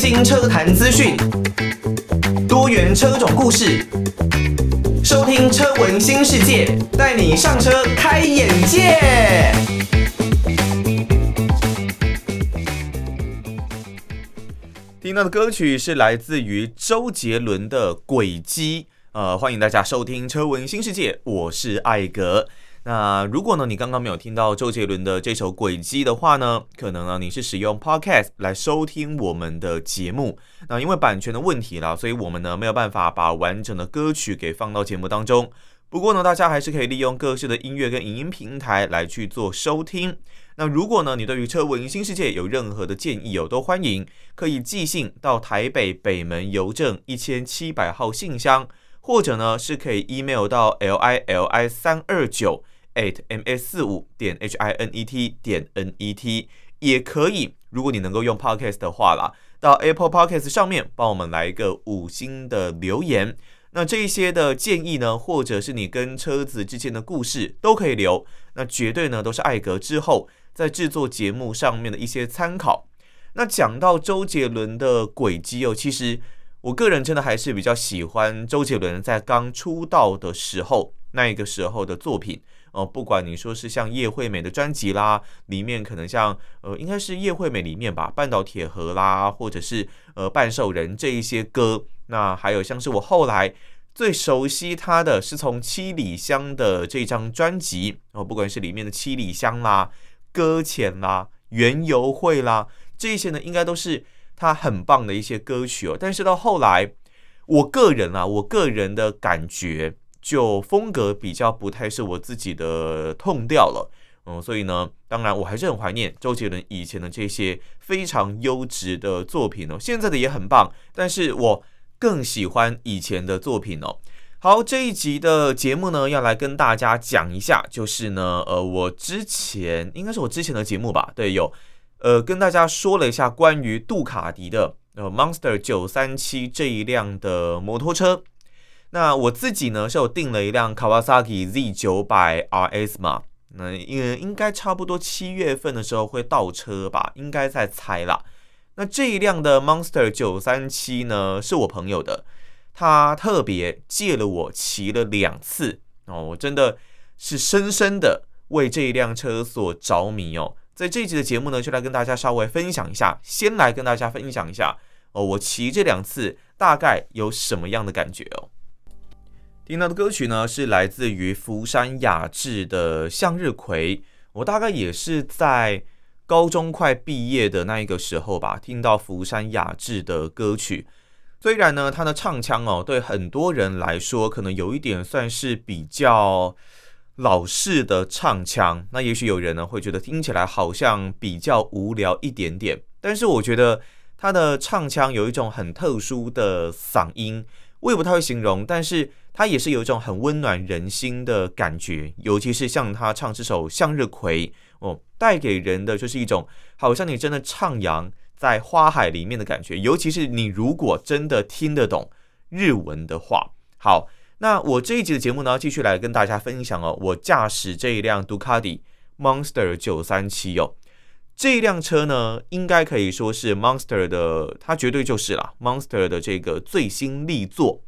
新车坛资讯，多元车种故事，收听车闻新世界，带你上车开眼界。听到的歌曲是来自于周杰伦的《轨迹》，呃，欢迎大家收听车闻新世界，我是艾格。那如果呢，你刚刚没有听到周杰伦的这首《轨迹》的话呢，可能呢你是使用 Podcast 来收听我们的节目。那因为版权的问题啦，所以我们呢没有办法把完整的歌曲给放到节目当中。不过呢，大家还是可以利用各式的音乐跟影音平台来去做收听。那如果呢你对于车闻新世界有任何的建议哦，都欢迎可以寄信到台北北门邮政一千七百号信箱，或者呢是可以 email 到 l i l i 三二九。At ms 四五点 h i n e t 点 n e t 也可以，如果你能够用 podcast 的话啦，到 Apple Podcast 上面帮我们来一个五星的留言。那这一些的建议呢，或者是你跟车子之间的故事都可以留。那绝对呢都是艾格之后在制作节目上面的一些参考。那讲到周杰伦的轨迹哦，其实我个人真的还是比较喜欢周杰伦在刚出道的时候那一个时候的作品。哦，不管你说是像叶惠美的专辑啦，里面可能像呃，应该是叶惠美里面吧，《半岛铁盒》啦，或者是呃《半兽人》这一些歌，那还有像是我后来最熟悉他的是从《七里香》的这张专辑哦，不管是里面的《七里香》啦、《搁浅》啦、《园游会》啦，这些呢，应该都是他很棒的一些歌曲哦。但是到后来，我个人啊，我个人的感觉。就风格比较不太是我自己的痛调了，嗯，所以呢，当然我还是很怀念周杰伦以前的这些非常优质的作品哦，现在的也很棒，但是我更喜欢以前的作品哦。好，这一集的节目呢，要来跟大家讲一下，就是呢，呃，我之前应该是我之前的节目吧，对，有呃跟大家说了一下关于杜卡迪的呃 Monster 九三七这一辆的摩托车。那我自己呢是有订了一辆 Kawasaki Z900 RS 嘛，那应应该差不多七月份的时候会到车吧，应该在猜啦。那这一辆的 Monster 937呢是我朋友的，他特别借了我骑了两次哦，我真的是深深的为这一辆车所着迷哦。在这一集的节目呢，就来跟大家稍微分享一下，先来跟大家分享一下哦，我骑这两次大概有什么样的感觉哦。听到的歌曲呢，是来自于福山雅治的《向日葵》。我大概也是在高中快毕业的那一个时候吧，听到福山雅治的歌曲。虽然呢，他的唱腔哦，对很多人来说可能有一点算是比较老式的唱腔。那也许有人呢会觉得听起来好像比较无聊一点点。但是我觉得他的唱腔有一种很特殊的嗓音，我也不太会形容，但是。他也是有一种很温暖人心的感觉，尤其是像他唱这首《向日葵》哦，带给人的就是一种好像你真的徜徉在花海里面的感觉。尤其是你如果真的听得懂日文的话，好，那我这一集的节目呢，继续来跟大家分享哦，我驾驶这一辆杜卡迪 Monster 937哦，这一辆车呢，应该可以说是 Monster 的，它绝对就是啦，Monster 的这个最新力作。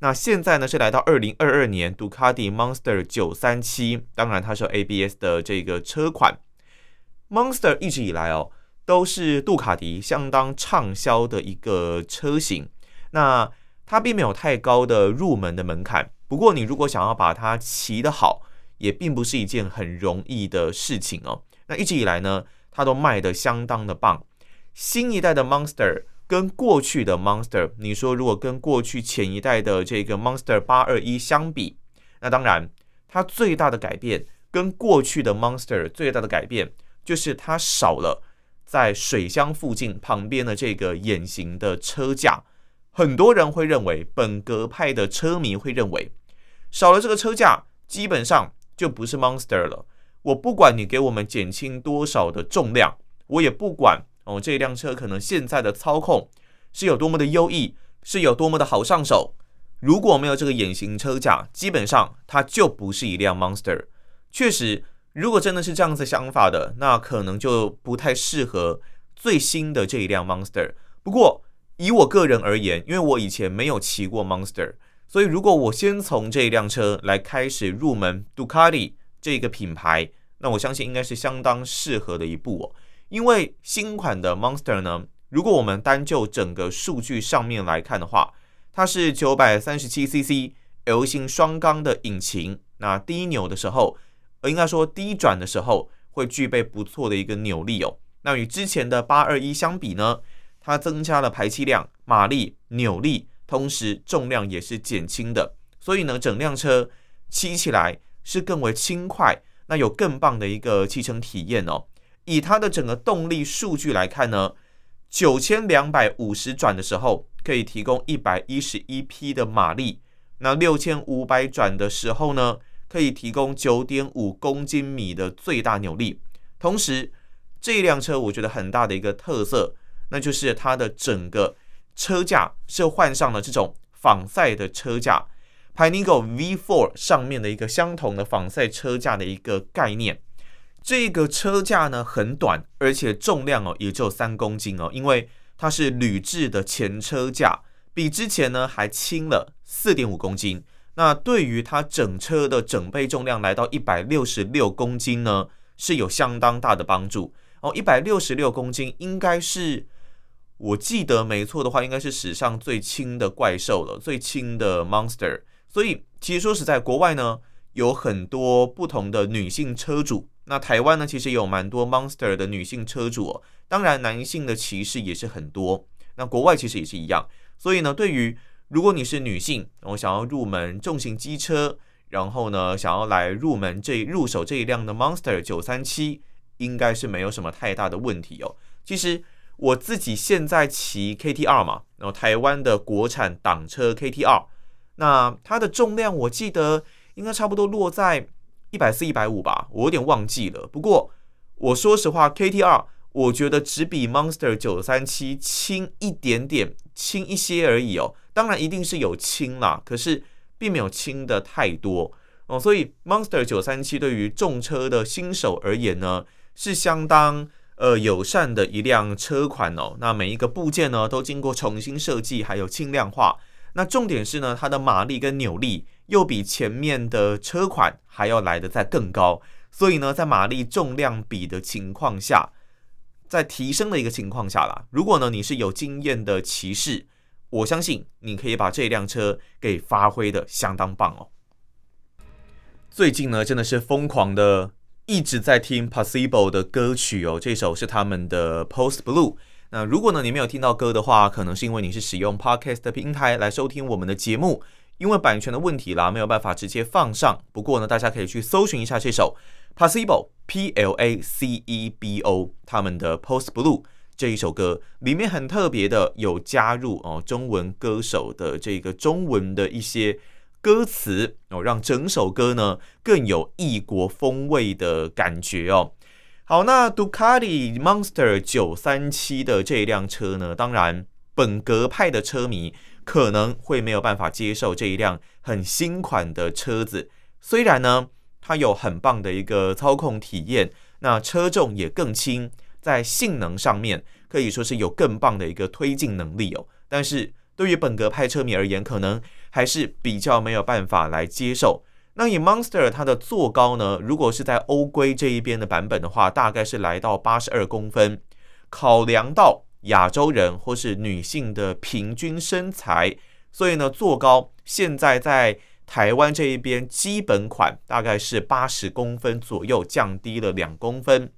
那现在呢是来到二零二二年，杜卡迪 Monster 九三七，当然它是 ABS 的这个车款。Monster 一直以来哦都是杜卡迪相当畅销的一个车型。那它并没有太高的入门的门槛，不过你如果想要把它骑得好，也并不是一件很容易的事情哦。那一直以来呢，它都卖得相当的棒。新一代的 Monster。跟过去的 Monster，你说如果跟过去前一代的这个 Monster 八二一相比，那当然它最大的改变跟过去的 Monster 最大的改变就是它少了在水箱附近旁边的这个眼形的车架。很多人会认为，本格派的车迷会认为，少了这个车架，基本上就不是 Monster 了。我不管你给我们减轻多少的重量，我也不管。哦，这一辆车可能现在的操控是有多么的优异，是有多么的好上手。如果没有这个眼型车架，基本上它就不是一辆 Monster。确实，如果真的是这样子想法的，那可能就不太适合最新的这一辆 Monster。不过，以我个人而言，因为我以前没有骑过 Monster，所以如果我先从这一辆车来开始入门杜卡迪这个品牌，那我相信应该是相当适合的一步哦。因为新款的 Monster 呢，如果我们单就整个数据上面来看的话，它是九百三十七 CC L 型双缸的引擎，那低扭的时候，呃，应该说低转的时候会具备不错的一个扭力哦。那与之前的八二一相比呢，它增加了排气量、马力、扭力，同时重量也是减轻的，所以呢，整辆车骑起来是更为轻快，那有更棒的一个骑乘体验哦。以它的整个动力数据来看呢，九千两百五十转的时候可以提供一百一十一匹的马力，那六千五百转的时候呢，可以提供九点五公斤米的最大扭力。同时，这辆车我觉得很大的一个特色。那就是它的整个车架是换上了这种仿赛的车架，Pinigo V4 上面的一个相同的仿赛车架的一个概念。这个车架呢很短，而且重量哦也就三公斤哦，因为它是铝制的前车架，比之前呢还轻了四点五公斤。那对于它整车的整备重量来到一百六十六公斤呢，是有相当大的帮助哦。一百六十六公斤应该是。我记得没错的话，应该是史上最轻的怪兽了，最轻的 Monster。所以其实说实在，国外呢有很多不同的女性车主，那台湾呢其实也有蛮多 Monster 的女性车主哦。当然，男性的骑士也是很多。那国外其实也是一样。所以呢，对于如果你是女性，我想要入门重型机车，然后呢想要来入门这入手这一辆的 Monster 九三七，应该是没有什么太大的问题哦。其实。我自己现在骑 KTR 嘛，然后台湾的国产挡车 KTR，那它的重量我记得应该差不多落在一百四、一百五吧，我有点忘记了。不过我说实话，KTR 我觉得只比 Monster 九三七轻一点点，轻一些而已哦。当然一定是有轻啦，可是并没有轻的太多哦。所以 Monster 九三七对于重车的新手而言呢，是相当。呃，友善的一辆车款哦，那每一个部件呢都经过重新设计，还有轻量化。那重点是呢，它的马力跟扭力又比前面的车款还要来得再更高。所以呢，在马力重量比的情况下，在提升的一个情况下啦，如果呢你是有经验的骑士，我相信你可以把这辆车给发挥的相当棒哦。最近呢，真的是疯狂的。一直在听 Possible 的歌曲哦，这首是他们的 Post Blue。那如果呢你没有听到歌的话，可能是因为你是使用 Podcast 的平台来收听我们的节目，因为版权的问题啦，没有办法直接放上。不过呢，大家可以去搜寻一下这首 Possible P L A C E B O 他们的 Post Blue 这一首歌，里面很特别的有加入哦中文歌手的这个中文的一些。歌词哦，让整首歌呢更有异国风味的感觉哦。好，那杜卡迪 Monster 九三七的这一辆车呢，当然本格派的车迷可能会没有办法接受这一辆很新款的车子。虽然呢，它有很棒的一个操控体验，那车重也更轻，在性能上面可以说是有更棒的一个推进能力哦。但是对于本格派车迷而言，可能还是比较没有办法来接受。那以 Monster 它的座高呢，如果是在欧规这一边的版本的话，大概是来到八十二公分。考量到亚洲人或是女性的平均身材，所以呢，座高现在在台湾这一边基本款大概是八十公分左右，降低了两公分。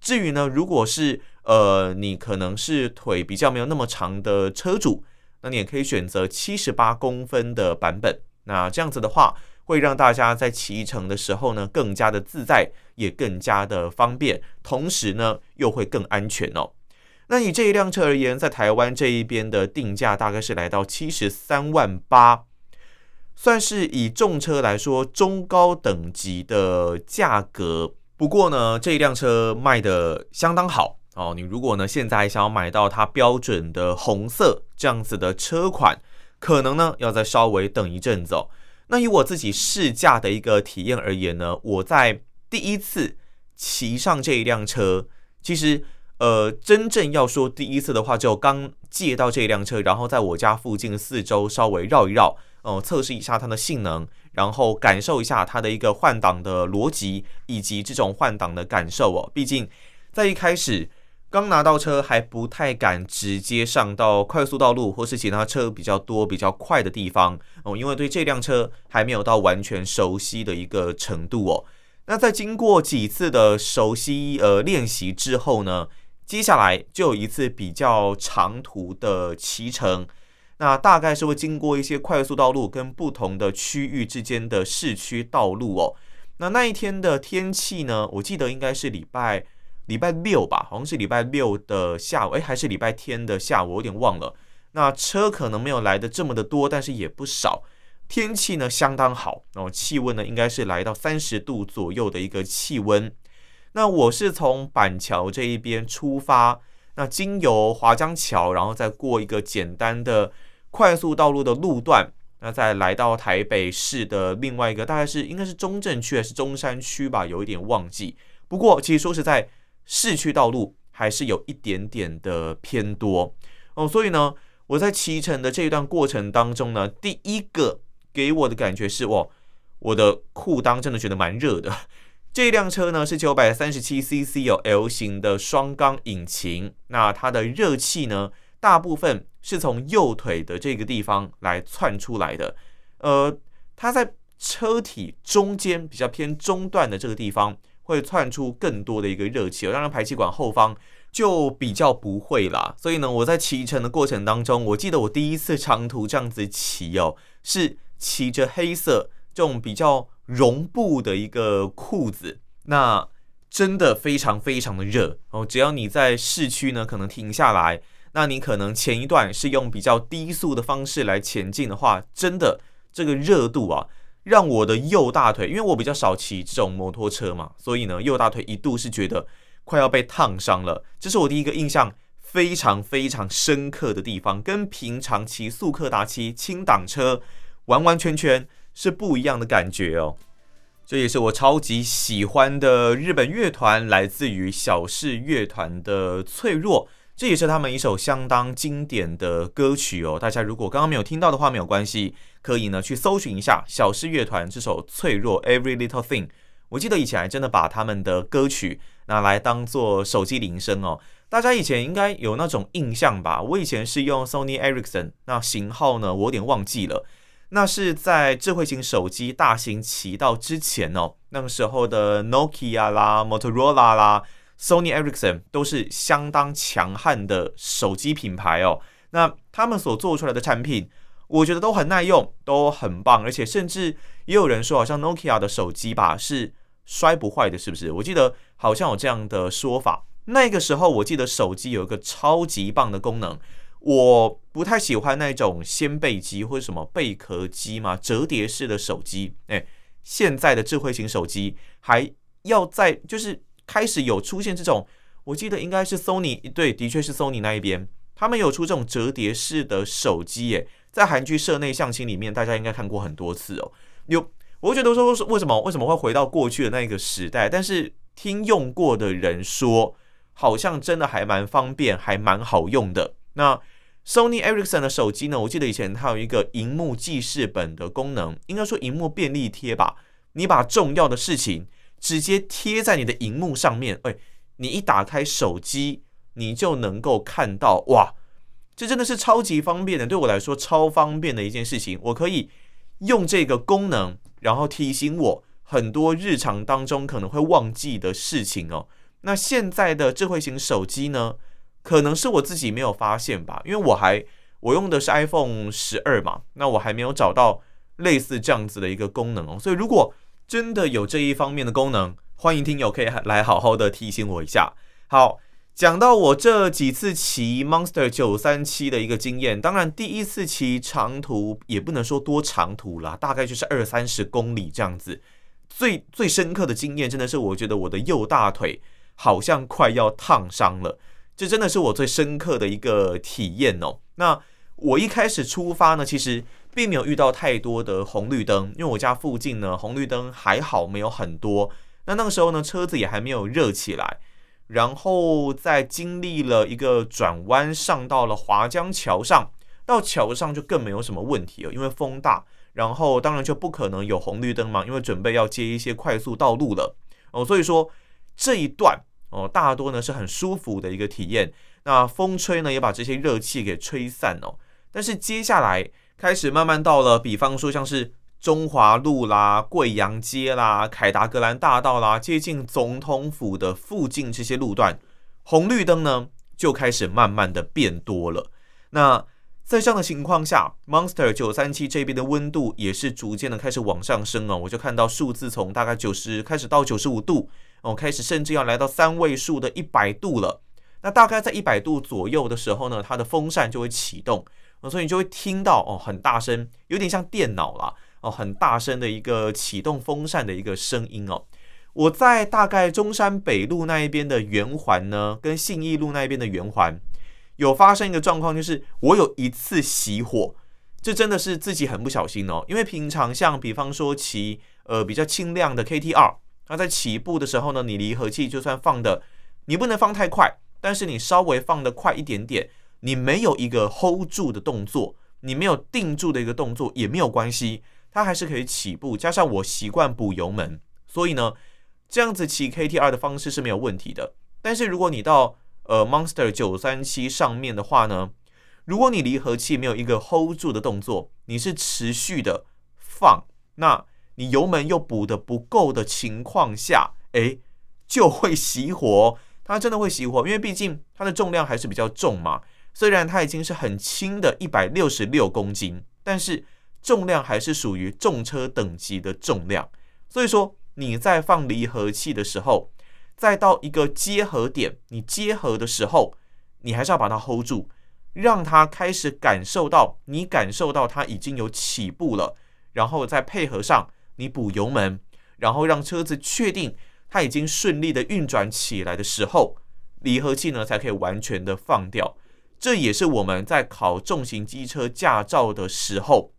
至于呢，如果是呃你可能是腿比较没有那么长的车主。那你也可以选择七十八公分的版本，那这样子的话，会让大家在骑乘的时候呢，更加的自在，也更加的方便，同时呢，又会更安全哦。那以这一辆车而言，在台湾这一边的定价大概是来到七十三万八，算是以重车来说中高等级的价格。不过呢，这一辆车卖得相当好。哦，你如果呢现在想要买到它标准的红色这样子的车款，可能呢要再稍微等一阵子哦。那以我自己试驾的一个体验而言呢，我在第一次骑上这一辆车，其实呃，真正要说第一次的话，就刚借到这一辆车，然后在我家附近四周稍微绕一绕，哦、测试一下它的性能，然后感受一下它的一个换挡的逻辑以及这种换挡的感受哦。毕竟在一开始刚拿到车还不太敢直接上到快速道路或是其他车比较多、比较快的地方哦，因为对这辆车还没有到完全熟悉的一个程度哦。那在经过几次的熟悉呃练习之后呢，接下来就有一次比较长途的骑乘，那大概是会经过一些快速道路跟不同的区域之间的市区道路哦。那那一天的天气呢，我记得应该是礼拜礼拜六吧，好像是礼拜六的下午，诶，还是礼拜天的下午，我有点忘了。那车可能没有来的这么的多，但是也不少。天气呢相当好，然后气温呢应该是来到三十度左右的一个气温。那我是从板桥这一边出发，那经由华江桥，然后再过一个简单的快速道路的路段，那再来到台北市的另外一个，大概是应该是中正区还是中山区吧，有一点忘记。不过其实说实在，市区道路还是有一点点的偏多。哦，所以呢，我在骑乘的这一段过程当中呢，第一个给我的感觉是，哇，我的裤裆真的觉得蛮热的。这辆车呢是九百三十七 CC 有 L 型的双缸引擎，那它的热气呢，大部分是从右腿的这个地方来窜出来的，呃，它在车体中间比较偏中段的这个地方会窜出更多的一个热气，当然排气管后方就比较不会啦。所以呢，我在骑乘的过程当中，我记得我第一次长途这样子骑哦，是骑着黑色这种比较。绒布的一个裤子，那真的非常非常的热哦。只要你在市区呢，可能停下来，那你可能前一段是用比较低速的方式来前进的话，真的这个热度啊，让我的右大腿，因为我比较少骑这种摩托车嘛，所以呢，右大腿一度是觉得快要被烫伤了。这是我第一个印象非常非常深刻的地方，跟平常骑速克达、骑轻档车完完全全。是不一样的感觉哦，这也是我超级喜欢的日本乐团，来自于小室乐团的《脆弱》，这也是他们一首相当经典的歌曲哦。大家如果刚刚没有听到的话，没有关系，可以呢去搜寻一下小室乐团这首《脆弱》（Every Little Thing）。我记得以前还真的把他们的歌曲拿来当做手机铃声哦。大家以前应该有那种印象吧？我以前是用 Sony Ericsson，那型号呢，我有点忘记了。那是在智慧型手机大行其道之前哦，那个时候的 Nokia 啦、Motorola 啦、Sony Ericsson 都是相当强悍的手机品牌哦。那他们所做出来的产品，我觉得都很耐用，都很棒，而且甚至也有人说，好像 Nokia 的手机吧是摔不坏的，是不是？我记得好像有这样的说法。那个时候我记得手机有一个超级棒的功能。我不太喜欢那种掀背机或者什么贝壳机嘛，折叠式的手机。诶，现在的智慧型手机还要在，就是开始有出现这种，我记得应该是 Sony，对，的确是 Sony 那一边，他们有出这种折叠式的手机。耶，在韩剧社内相亲里面，大家应该看过很多次哦。有，我觉得说为什么为什么会回到过去的那个时代？但是听用过的人说，好像真的还蛮方便，还蛮好用的。那 Sony Ericsson 的手机呢？我记得以前它有一个荧幕记事本的功能，应该说荧幕便利贴吧。你把重要的事情直接贴在你的荧幕上面，哎，你一打开手机，你就能够看到，哇，这真的是超级方便的。对我来说，超方便的一件事情。我可以用这个功能，然后提醒我很多日常当中可能会忘记的事情哦。那现在的智慧型手机呢？可能是我自己没有发现吧，因为我还我用的是 iPhone 十二嘛，那我还没有找到类似这样子的一个功能哦。所以如果真的有这一方面的功能，欢迎听友可以来好好的提醒我一下。好，讲到我这几次骑 Monster 九三七的一个经验，当然第一次骑长途也不能说多长途啦，大概就是二三十公里这样子。最最深刻的经验真的是，我觉得我的右大腿好像快要烫伤了。这真的是我最深刻的一个体验哦。那我一开始出发呢，其实并没有遇到太多的红绿灯，因为我家附近呢红绿灯还好，没有很多。那那个时候呢，车子也还没有热起来。然后在经历了一个转弯，上到了华江桥上，到桥上就更没有什么问题了，因为风大，然后当然就不可能有红绿灯嘛，因为准备要接一些快速道路了哦，所以说这一段哦，大多呢是很舒服的一个体验。那风吹呢也把这些热气给吹散哦，但是接下来开始慢慢到了，比方说像是。中华路啦、贵阳街啦、凯达格兰大道啦，接近总统府的附近这些路段，红绿灯呢就开始慢慢的变多了。那在这样的情况下，Monster 九三七这边的温度也是逐渐的开始往上升哦。我就看到数字从大概九十开始到九十五度哦，开始甚至要来到三位数的一百度了。那大概在一百度左右的时候呢，它的风扇就会启动，哦所以你就会听到哦很大声，有点像电脑啦。哦，很大声的一个启动风扇的一个声音哦。我在大概中山北路那一边的圆环呢，跟信义路那一边的圆环有发生一个状况，就是我有一次熄火，这真的是自己很不小心哦。因为平常像比方说骑呃比较轻量的 KT-R，那在起步的时候呢，你离合器就算放的，你不能放太快，但是你稍微放的快一点点，你没有一个 hold 住的动作，你没有定住的一个动作也没有关系。它还是可以起步，加上我习惯补油门，所以呢，这样子骑 KT-R 的方式是没有问题的。但是如果你到呃 Monster 九三七上面的话呢，如果你离合器没有一个 hold 住的动作，你是持续的放，那你油门又补得不够的情况下，诶，就会熄火。它真的会熄火，因为毕竟它的重量还是比较重嘛。虽然它已经是很轻的一百六十六公斤，但是。重量还是属于重车等级的重量，所以说你在放离合器的时候，再到一个结合点，你结合的时候，你还是要把它 hold 住，让它开始感受到，你感受到它已经有起步了，然后再配合上你补油门，然后让车子确定它已经顺利的运转起来的时候，离合器呢才可以完全的放掉。这也是我们在考重型机车驾照的时候。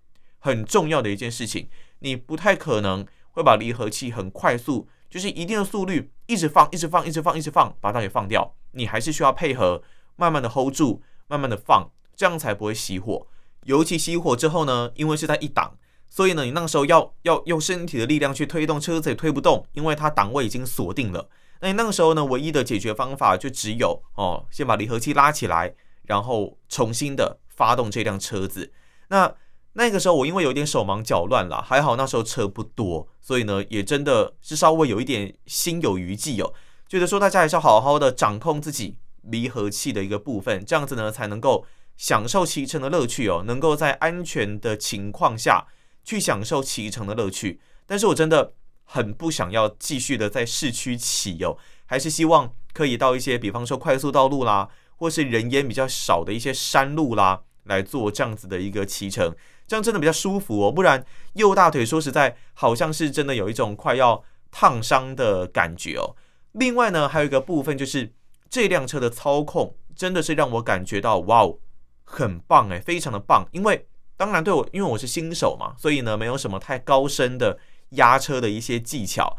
很重要的一件事情，你不太可能会把离合器很快速，就是一定的速率一直放，一直放，一直放，一直放，把它给放掉。你还是需要配合，慢慢的 hold 住，慢慢的放，这样才不会熄火。尤其熄火之后呢，因为是在一档，所以呢，你那个时候要要用身体的力量去推动车子也推不动，因为它档位已经锁定了。那你那个时候呢，唯一的解决方法就只有哦，先把离合器拉起来，然后重新的发动这辆车子。那那个时候我因为有点手忙脚乱啦，还好那时候车不多，所以呢也真的是稍微有一点心有余悸哦，觉得说大家还是要好好的掌控自己离合器的一个部分，这样子呢才能够享受骑乘的乐趣哦，能够在安全的情况下去享受骑乘的乐趣。但是我真的很不想要继续的在市区骑哦，还是希望可以到一些比方说快速道路啦，或是人烟比较少的一些山路啦，来做这样子的一个骑乘。这样真的比较舒服哦，不然右大腿说实在好像是真的有一种快要烫伤的感觉哦。另外呢，还有一个部分就是这辆车的操控真的是让我感觉到哇哦，很棒诶，非常的棒。因为当然对我，因为我是新手嘛，所以呢没有什么太高深的压车的一些技巧。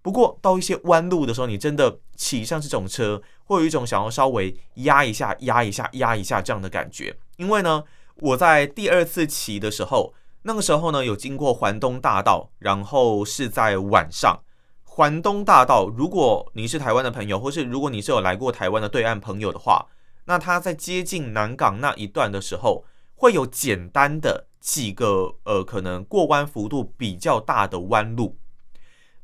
不过到一些弯路的时候，你真的骑上这种车，会有一种想要稍微压一下、压一下、压一下这样的感觉，因为呢。我在第二次骑的时候，那个时候呢有经过环东大道，然后是在晚上。环东大道，如果你是台湾的朋友，或是如果你是有来过台湾的对岸朋友的话，那他在接近南港那一段的时候，会有简单的几个呃可能过弯幅度比较大的弯路。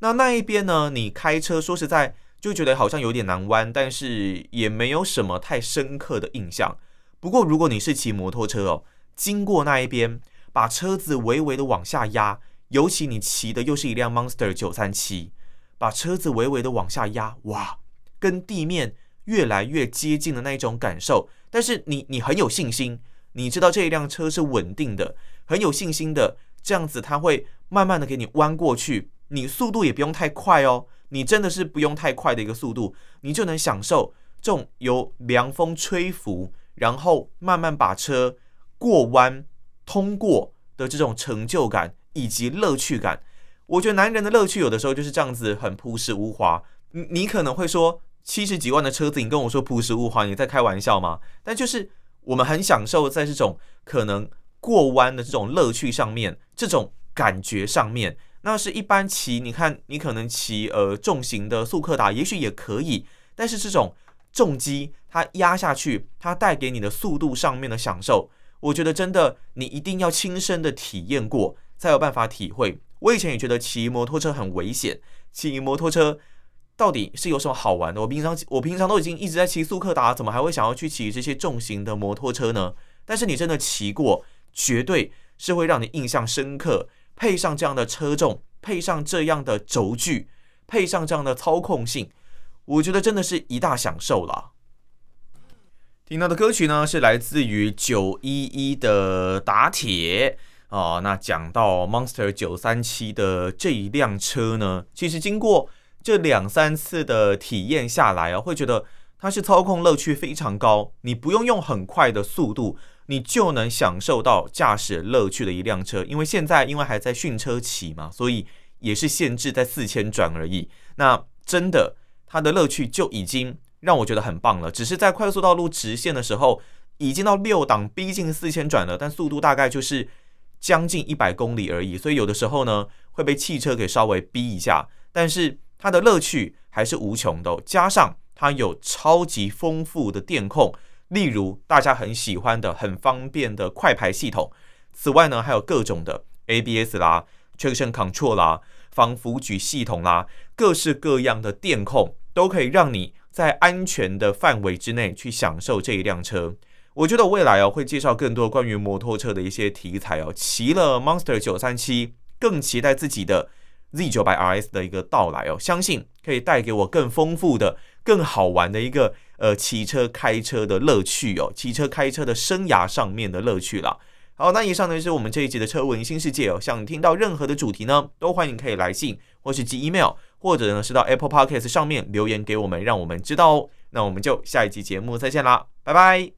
那那一边呢，你开车说实在就觉得好像有点难弯，但是也没有什么太深刻的印象。不过，如果你是骑摩托车哦，经过那一边，把车子微微的往下压，尤其你骑的又是一辆 Monster 九三七，把车子微微的往下压，哇，跟地面越来越接近的那一种感受。但是你你很有信心，你知道这一辆车是稳定的，很有信心的，这样子它会慢慢的给你弯过去，你速度也不用太快哦，你真的是不用太快的一个速度，你就能享受这种由凉风吹拂。然后慢慢把车过弯通过的这种成就感以及乐趣感，我觉得男人的乐趣有的时候就是这样子，很朴实无华。你你可能会说，七十几万的车子，你跟我说朴实无华，你在开玩笑吗？但就是我们很享受在这种可能过弯的这种乐趣上面，这种感觉上面，那是一般骑，你看你可能骑呃重型的速克达，也许也可以，但是这种重机它压下去，它带给你的速度上面的享受，我觉得真的你一定要亲身的体验过，才有办法体会。我以前也觉得骑摩托车很危险，骑摩托车到底是有什么好玩的？我平常我平常都已经一直在骑速克达，怎么还会想要去骑这些重型的摩托车呢？但是你真的骑过，绝对是会让你印象深刻。配上这样的车重，配上这样的轴距，配上这样的操控性，我觉得真的是一大享受了。听到的歌曲呢，是来自于九一一的打铁。哦，那讲到 Monster 九三七的这一辆车呢，其实经过这两三次的体验下来啊，会觉得它是操控乐趣非常高。你不用用很快的速度，你就能享受到驾驶乐趣的一辆车。因为现在因为还在训车期嘛，所以也是限制在四千转而已。那真的它的乐趣就已经让我觉得很棒了。只是在快速道路直线的时候，已经到六档，逼近四千转了，但速度大概就是。将近一百公里而已，所以有的时候呢会被汽车给稍微逼一下，但是它的乐趣还是无穷的。加上它有超级丰富的电控，例如大家很喜欢的很方便的快排系统。此外呢，还有各种的 ABS 啦、Traction Control 啦、防腐举系统啦，各式各样的电控都可以让你在安全的范围之内去享受这一辆车。我觉得未来哦会介绍更多关于摩托车的一些题材哦，骑了 Monster 九三七，更期待自己的 Z 九百 RS 的一个到来哦，相信可以带给我更丰富的、更好玩的一个呃骑车开车的乐趣哦，骑车开车的生涯上面的乐趣啦。好，那以上呢就是我们这一集的车闻新世界哦，想听到任何的主题呢，都欢迎可以来信或是寄 email，或者呢是到 Apple Podcast 上面留言给我们，让我们知道哦。那我们就下一集节目再见啦，拜拜。